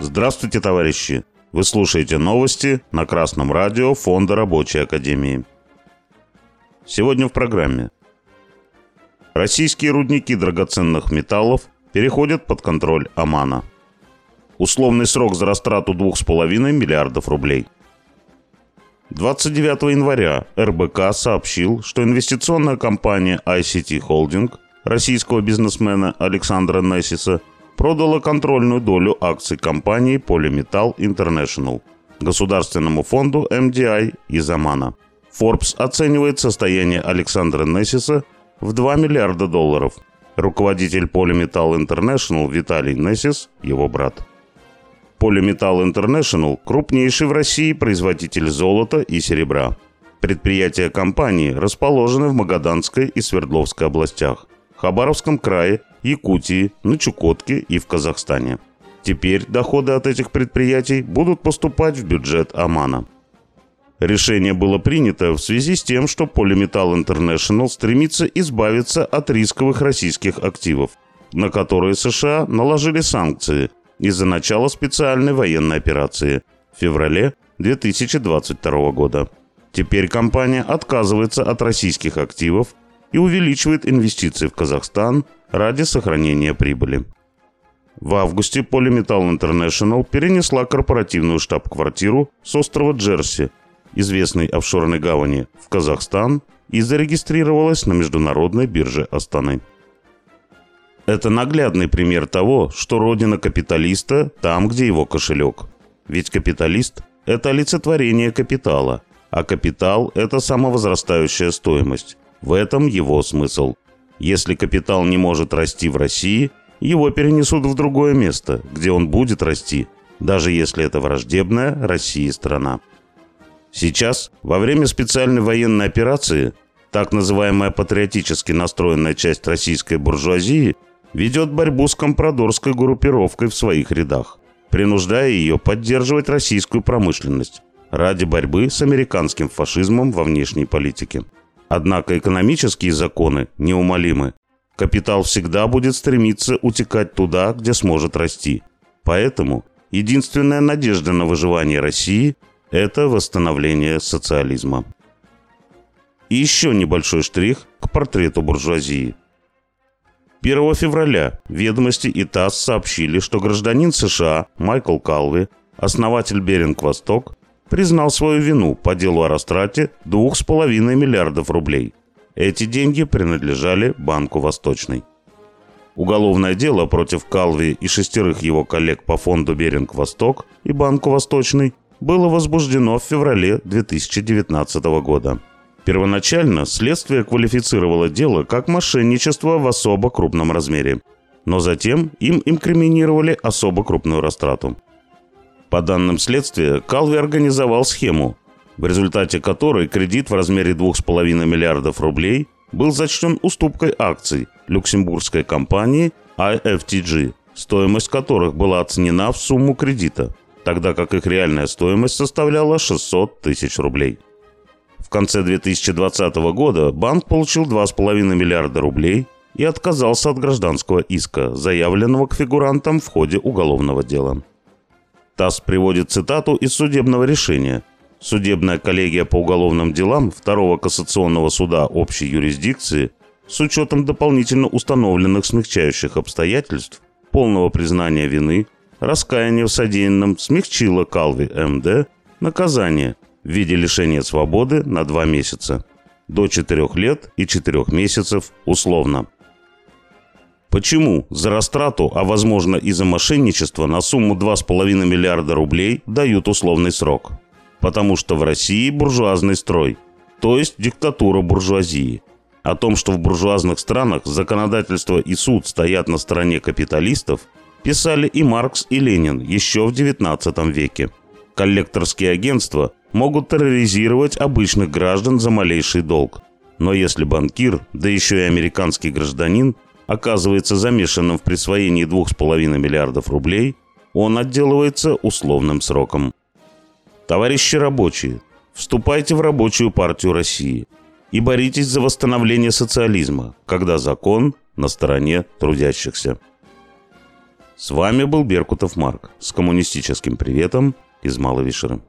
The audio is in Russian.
Здравствуйте, товарищи! Вы слушаете новости на Красном радио Фонда Рабочей Академии. Сегодня в программе. Российские рудники драгоценных металлов переходят под контроль Омана. Условный срок за растрату 2,5 миллиардов рублей. 29 января РБК сообщил, что инвестиционная компания ICT Holding российского бизнесмена Александра Нессиса продала контрольную долю акций компании Polymetal International государственному фонду MDI из Омана. Forbes оценивает состояние Александра Нессиса в 2 миллиарда долларов. Руководитель Polymetal International Виталий Нессис – его брат. Polymetal International – крупнейший в России производитель золота и серебра. Предприятия компании расположены в Магаданской и Свердловской областях, Хабаровском крае Якутии, на Чукотке и в Казахстане. Теперь доходы от этих предприятий будут поступать в бюджет Омана. Решение было принято в связи с тем, что Polymetal International стремится избавиться от рисковых российских активов, на которые США наложили санкции из-за начала специальной военной операции в феврале 2022 года. Теперь компания отказывается от российских активов и увеличивает инвестиции в Казахстан ради сохранения прибыли. В августе Polymetal International перенесла корпоративную штаб-квартиру с острова Джерси, известной офшорной гавани, в Казахстан и зарегистрировалась на международной бирже Астаны. Это наглядный пример того, что родина капиталиста там, где его кошелек. Ведь капиталист – это олицетворение капитала, а капитал – это самовозрастающая стоимость. В этом его смысл. Если капитал не может расти в России, его перенесут в другое место, где он будет расти, даже если это враждебная России страна. Сейчас, во время специальной военной операции, так называемая патриотически настроенная часть российской буржуазии ведет борьбу с компрадорской группировкой в своих рядах, принуждая ее поддерживать российскую промышленность ради борьбы с американским фашизмом во внешней политике. Однако экономические законы неумолимы. Капитал всегда будет стремиться утекать туда, где сможет расти. Поэтому единственная надежда на выживание России – это восстановление социализма. И еще небольшой штрих к портрету буржуазии. 1 февраля «Ведомости» и ТАСС сообщили, что гражданин США Майкл Калви, основатель «Беринг Восток», признал свою вину по делу о растрате 2,5 миллиардов рублей. Эти деньги принадлежали Банку Восточный. Уголовное дело против Калви и шестерых его коллег по фонду «Беринг-Восток» и Банку Восточный было возбуждено в феврале 2019 года. Первоначально следствие квалифицировало дело как мошенничество в особо крупном размере, но затем им инкриминировали особо крупную растрату. По данным следствия, Калви организовал схему, в результате которой кредит в размере 2,5 миллиардов рублей был зачтен уступкой акций люксембургской компании IFTG, стоимость которых была оценена в сумму кредита, тогда как их реальная стоимость составляла 600 тысяч рублей. В конце 2020 года банк получил 2,5 миллиарда рублей и отказался от гражданского иска, заявленного к фигурантам в ходе уголовного дела. ТАСС приводит цитату из судебного решения. Судебная коллегия по уголовным делам Второго кассационного суда общей юрисдикции с учетом дополнительно установленных смягчающих обстоятельств, полного признания вины, раскаяния в содеянном смягчила Калви МД наказание в виде лишения свободы на два месяца до 4 лет и 4 месяцев условно. Почему за растрату, а возможно и за мошенничество на сумму 2,5 миллиарда рублей дают условный срок? Потому что в России буржуазный строй, то есть диктатура буржуазии. О том, что в буржуазных странах законодательство и суд стоят на стороне капиталистов, писали и Маркс, и Ленин еще в XIX веке. Коллекторские агентства могут терроризировать обычных граждан за малейший долг. Но если банкир, да еще и американский гражданин – оказывается замешанным в присвоении 2,5 миллиардов рублей, он отделывается условным сроком. Товарищи рабочие, вступайте в рабочую партию России. и боритесь за восстановление социализма, когда закон на стороне трудящихся. С вами был Беркутов Марк с коммунистическим приветом из Малой Вишеры.